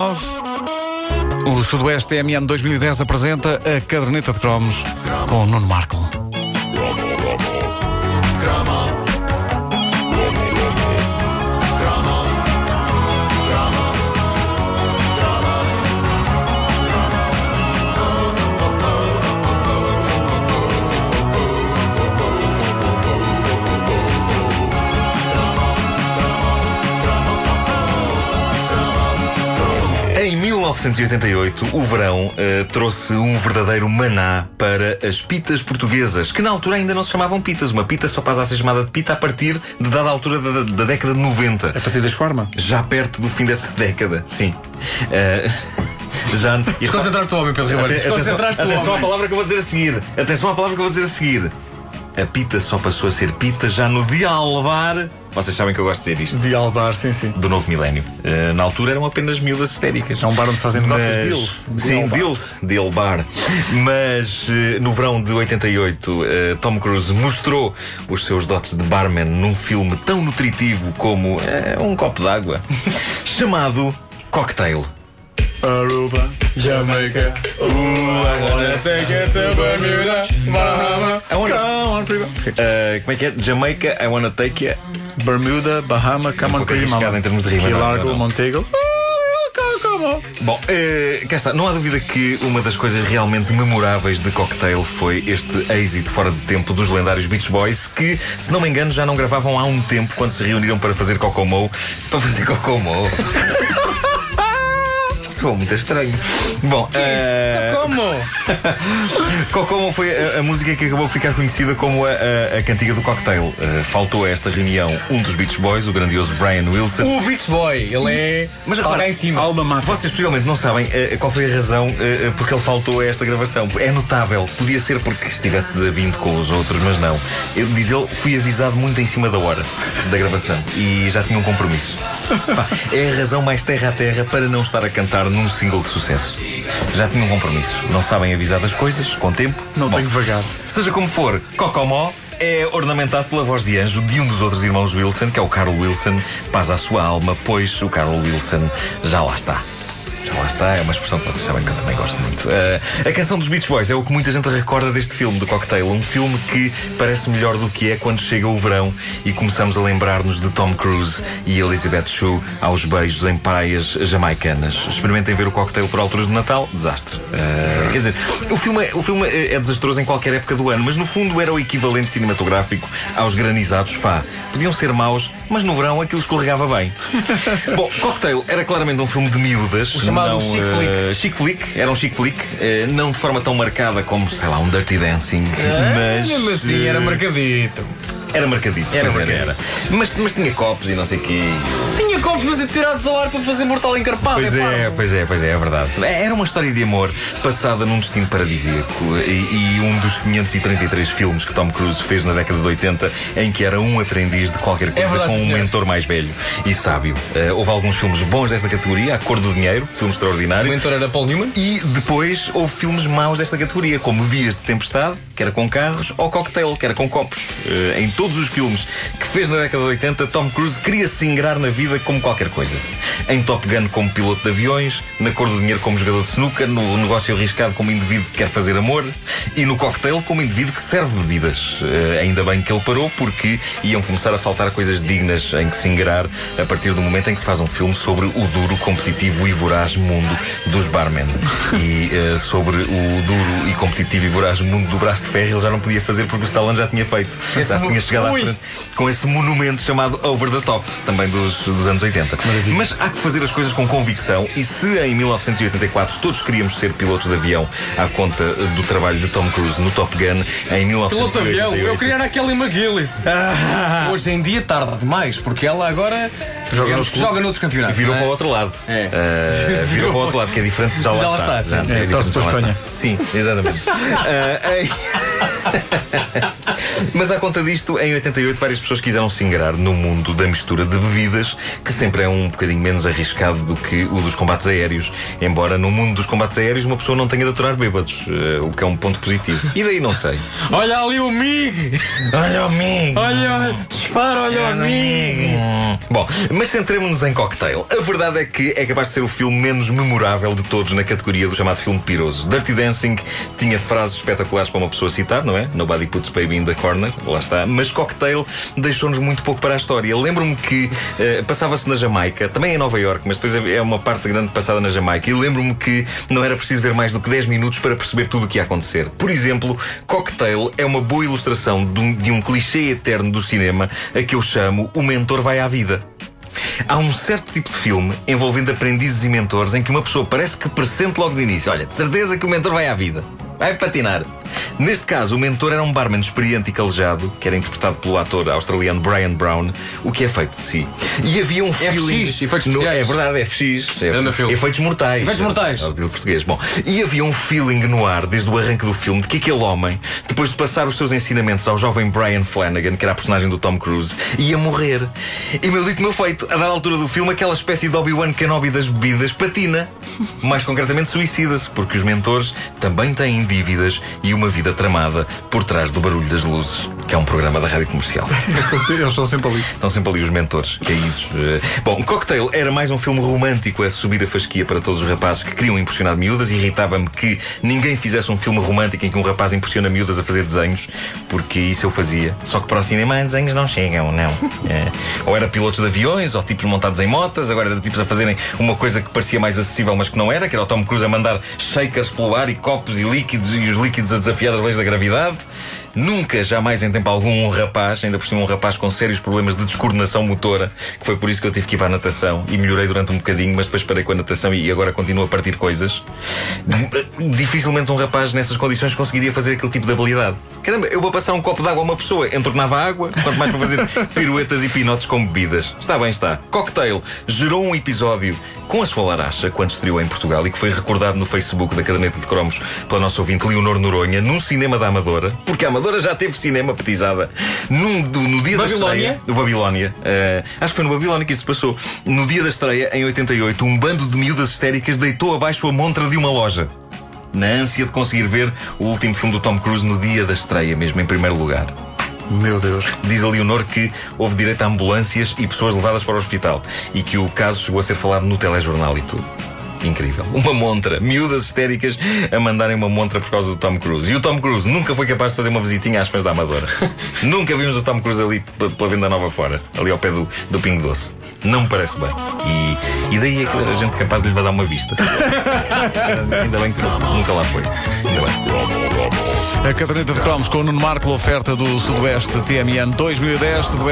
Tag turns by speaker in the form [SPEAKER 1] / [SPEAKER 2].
[SPEAKER 1] O Sudoeste TMN 2010 apresenta a caderneta de cromos com Nuno Marco.
[SPEAKER 2] Em 1988, o verão eh, trouxe um verdadeiro maná para as pitas portuguesas, que na altura ainda não se chamavam pitas. Uma pita só passa a ser chamada de pita a partir de dada altura da, da década de 90.
[SPEAKER 1] A partir das forma?
[SPEAKER 2] Já perto do fim dessa década, sim. Eh, já.
[SPEAKER 3] Desconcentraste o homem, Pedro Ribeiro.
[SPEAKER 2] Atenção,
[SPEAKER 3] Desconcentraste o
[SPEAKER 2] atenção à
[SPEAKER 3] homem.
[SPEAKER 2] palavra que eu vou dizer a seguir. Atenção à palavra que eu vou dizer a seguir. A pita só passou a ser pita já no dia a alvar. Vocês sabem que eu gosto de dizer isto.
[SPEAKER 1] De Albar, sim, sim.
[SPEAKER 2] Do novo milénio. Eh, na altura eram apenas miúdas histéricas.
[SPEAKER 1] É um bar onde se fazem negócios
[SPEAKER 2] Mas-
[SPEAKER 1] deals.
[SPEAKER 2] Sim, deals, deal bar. Mas eh, no verão de 88, eh, Tom Cruise mostrou os seus dotes de barman num filme tão nutritivo como eh, um copo d'água, chamado Cocktail.
[SPEAKER 1] Aruba.
[SPEAKER 3] Jamaica. Ooh, I wanna take it to Bermuda, Bahama.
[SPEAKER 2] I wanna-
[SPEAKER 1] Come on, prima. Sim.
[SPEAKER 2] Eh, como é que é? Jamaica, I wanna take you.
[SPEAKER 1] Bermuda, Bahama, come on,
[SPEAKER 2] pouco
[SPEAKER 1] prima.
[SPEAKER 2] em termos de rima, não,
[SPEAKER 1] Largo. Montego. On.
[SPEAKER 2] Bom, eh, cá está. Não há dúvida que uma das coisas realmente memoráveis de Cocktail foi este êxito fora de tempo dos lendários Beach Boys, que, se não me engano, já não gravavam há um tempo quando se reuniram para fazer Cocomo. Para fazer Cocomo. Soa muito estranho. Bom, eh,
[SPEAKER 3] Como?
[SPEAKER 2] Cocomo foi a, a música que acabou por ficar conhecida como a, a- a cantiga do cocktail. Eh, faltou a esta reunião um dos Beach Boys, o grandioso Brian Wilson.
[SPEAKER 3] O Beach Boy, ele é.
[SPEAKER 2] Mas
[SPEAKER 3] cá em cima.
[SPEAKER 1] Alma Mata.
[SPEAKER 2] Vocês possivelmente não sabem eh, qual foi a razão eh, porque ele faltou a esta gravação. É notável. Podia ser porque estivesse desavindo com os outros, mas não. Ele, diz ele, fui avisado muito em cima da hora da gravação e já tinha um compromisso. É a razão mais terra a terra para não estar a cantar num single de sucesso. Já tinha um compromisso. Não sabem avisar das coisas, com tempo.
[SPEAKER 1] Não
[SPEAKER 2] Bom,
[SPEAKER 1] tenho vagar.
[SPEAKER 2] Seja como for, Cocomó é ornamentado pela voz de anjo de um dos outros irmãos Wilson, que é o Carl Wilson. Paz à sua alma, pois o Carl Wilson já lá está. Já lá está, é uma expressão que vocês sabem que eu também gosto muito. Eh, a canção dos Beach Boys é o que muita gente recorda deste filme, do Cocktail. Um filme que parece melhor do que é quando chega o verão e começamos a lembrar-nos de Tom Cruise e Elizabeth Shue aos beijos em praias jamaicanas. Experimentem ver o Cocktail por alturas de Natal, desastre. Eh, quer dizer, o filme, é, o filme é, é desastroso em qualquer época do ano, mas no fundo era o equivalente cinematográfico aos granizados Fá. Podiam ser maus, mas no verão aquilo escorregava bem. Bom, Cocktail era claramente um filme de miúdas.
[SPEAKER 3] Chamado
[SPEAKER 2] não,
[SPEAKER 3] chick
[SPEAKER 2] eh, chick flick, era um chick flick, eh, não de forma tão marcada como, sei lá, um Dirty Dancing, mas.
[SPEAKER 3] Mesmo assim, era
[SPEAKER 2] eh,
[SPEAKER 3] marcadito.
[SPEAKER 2] Era marcadito,
[SPEAKER 3] Era
[SPEAKER 2] pois
[SPEAKER 3] marcadito.
[SPEAKER 2] era. Mas, mas tinha copos e não sei o quê.
[SPEAKER 3] Tinha copos, mas tirados ao ar para fazer mortal encarpado.
[SPEAKER 2] Pois é, pois é, pois é, é verdade. Era uma história de amor passada num destino paradisíaco e, e um dos 533 filmes que Tom Cruise fez na década de 80 em que era um aprendiz de qualquer coisa
[SPEAKER 3] verdade,
[SPEAKER 2] com um
[SPEAKER 3] senhor.
[SPEAKER 2] mentor mais velho e sábio. Eh, houve alguns filmes bons desta categoria, A Cor do Dinheiro, filme
[SPEAKER 3] O
[SPEAKER 2] extraordinário.
[SPEAKER 3] mentor era Paul Newman.
[SPEAKER 2] E depois houve filmes maus desta categoria, como Dias de Tempestade, que era com carros, ou Cocktail, que era com copos. Eh, em todos os filmes que fez na década de 80, Tom Cruise queria se ingrar na vida como qualquer coisa. Em Top Gun como piloto de aviões, na Cor do Dinheiro como jogador de snooker, no negócio arriscado como indivíduo que quer fazer amor e no Cocktail como indivíduo que serve bebidas. Eh, ainda bem que ele parou porque iam começar a faltar coisas dignas em que se ingrar a partir do momento em que se faz um filme sobre o duro, competitivo e voraz mundo dos barmen. E eh, sobre o duro e competitivo e voraz mundo do braço de ferro ele já não podia fazer porque o Stallone já tinha feito.
[SPEAKER 3] Esse
[SPEAKER 2] já se
[SPEAKER 3] mo-
[SPEAKER 2] à frente com esse monumento chamado Over the Top, também dos, dos anos 80. Mas há que fazer as coisas com convicção e se em 1984 todos queríamos ser pilotos de avião à conta do trabalho de Tom Cruise no Top Gun, em 1988...
[SPEAKER 3] Piloto de avião. Eu queria era a Kelly McGillis.
[SPEAKER 2] Ah,
[SPEAKER 3] Hoje em dia tarda demais, porque ela agora
[SPEAKER 1] Joga noutro
[SPEAKER 3] que joga noutros campeonatos.
[SPEAKER 2] Virou
[SPEAKER 3] é?
[SPEAKER 2] para o outro lado.
[SPEAKER 3] É.
[SPEAKER 2] Ah, virou para o outro lado, que é diferente de já lá
[SPEAKER 3] Já lá
[SPEAKER 2] está.
[SPEAKER 3] está, sim.
[SPEAKER 2] Já
[SPEAKER 1] É,
[SPEAKER 2] diferente
[SPEAKER 1] torce
[SPEAKER 2] de já
[SPEAKER 1] para a
[SPEAKER 2] lá
[SPEAKER 1] Espanha.
[SPEAKER 2] está. Sim, exatamente. Em- Mas à conta disto, em 88, várias pessoas quiseram se ingrar no mundo da mistura de bebidas, que sempre é um bocadinho menos arriscado do que o dos combates aéreos. Embora no mundo dos combates aéreos uma pessoa não tenha de aturar bêbados, eh, o que é um ponto positivo. E daí não sei.
[SPEAKER 3] Olha ali o Mig!
[SPEAKER 2] Olha o Mig!
[SPEAKER 3] Olha, olha, dispara, olha o Mig!
[SPEAKER 2] Bom, mas centremos-nos em Cocktail. A verdade é que é capaz de ser o filme menos memorável de todos na categoria do chamado filme piroso. Dirty Dancing tinha frases espetaculares para uma pessoa citar, não é? Nobody puts baby in the corner, lá está. Mas Cocktail deixou-nos muito pouco para a história. Lembro-me que eh, passava-se na Jamaica, também em Nova York, mas depois é uma parte grande passada na Jamaica. E lembro-me que não era preciso ver mais do que 10 minutos para perceber tudo o que ia acontecer. Por exemplo, Cocktail é uma boa ilustração de um, de um clichê eterno do cinema a que eu chamo O Mentor Vai à Vida. Há um certo tipo de filme envolvendo aprendizes e mentores em que uma pessoa parece que pressente logo de início: olha, de certeza que o mentor vai à vida, vai patinar. Neste caso, o mentor era um barman experiente e calejado, que era interpretado pelo ator australiano Brian Brown, o que é feito de si. E havia um feeling.
[SPEAKER 3] FX, efeitos
[SPEAKER 2] no,
[SPEAKER 3] especiais.
[SPEAKER 2] É verdade, FX. É,
[SPEAKER 3] Grande filme.
[SPEAKER 2] efeitos mortais.
[SPEAKER 3] Efeitos mortais.
[SPEAKER 2] É título português. Bom, e havia um feeling no ar desde o arranque do filme de que aquele homem, depois de passar os seus ensinamentos ao jovem Brian Flanagan, que era a personagem do Tom Cruise, ia morrer. E meu dito, meu feito, a dada altura do filme, aquela espécie de Obi-Wan Kenobi das bebidas patina. Mais concretamente, suicida-se, porque os mentores também têm dívidas e uma vida tramada por trás do barulho das luzes, que é um programa da rádio comercial.
[SPEAKER 1] Eles estão sempre ali.
[SPEAKER 2] Estão sempre ali os mentores caídos. Eh, Bom, Cocktail era mais um filme romântico a subir a fasquia para todos os rapazes que queriam impressionar miúdas. Irritava-me que ninguém fizesse um filme romântico em que um rapaz impressiona miúdas a fazer desenhos, porque isso eu fazia. Só que para o cinema desenhos não chegam, não. Eh, Ou era pilotos de aviões, ou tipos montados em motas, agora era tipos a fazerem uma coisa que parecia mais acessível, mas que não era, que era o Tom Cruise a mandar shakers pelo ar e copos e líquidos e os líquidos a desafiar as leis da gravidade. Nunca, jamais em tempo algum, um rapaz, ainda por cima um rapaz com sérios problemas de descoordenação motora, que foi por isso que eu tive que ir para a natação e melhorei durante um bocadinho, mas depois parei com a natação e agora continuo a partir coisas. Dificilmente um rapaz nessas condições conseguiria fazer aquele tipo de habilidade. Caramba, eu vou passar um copo de água a uma pessoa, entornava água, quanto mais para fazer piruetas e pinotes com bebidas. Está bem, está. Cocktail gerou um episódio com a sua laracha quando estreou em Portugal e que foi recordado no Facebook da Caderneta de Cromos pela nossa ouvinte Leonor Noronha, num cinema da Amadora, porque a Amadora já teve cinema petizada num, do- no dia
[SPEAKER 3] Babilónia?
[SPEAKER 2] da estreia. No Babilónia. Eh, acho que foi no Babilónia que isso se passou. No dia da estreia, em 88, um bando de miúdas histéricas deitou abaixo a montra de uma loja. Na ânsia de conseguir ver o último filme do Tom Cruise no dia da estreia, mesmo em primeiro lugar.
[SPEAKER 1] Meu Deus.
[SPEAKER 2] Diz a Leonor que houve direito a ambulâncias e pessoas levadas para o hospital e que o caso chegou a ser falado no telejornal e tudo. Incrível. Uma montra. Miúdas histéricas a mandarem uma montra por causa do Tom Cruise. E o Tom Cruise nunca foi capaz de fazer uma visitinha às fãs da Amadora. nunca vimos o Tom Cruise ali pela Venda Nova fora, ali ao pé do, do Pingo Doce. Não me parece bem. E, e daí é que era gente capaz de lhe vazar uma vista. Ainda bem que nunca lá foi. Ainda bem.
[SPEAKER 1] A caderneta de cromos com o Nuno Marco, oferta do Sudoeste TMN 2010. Sudoeste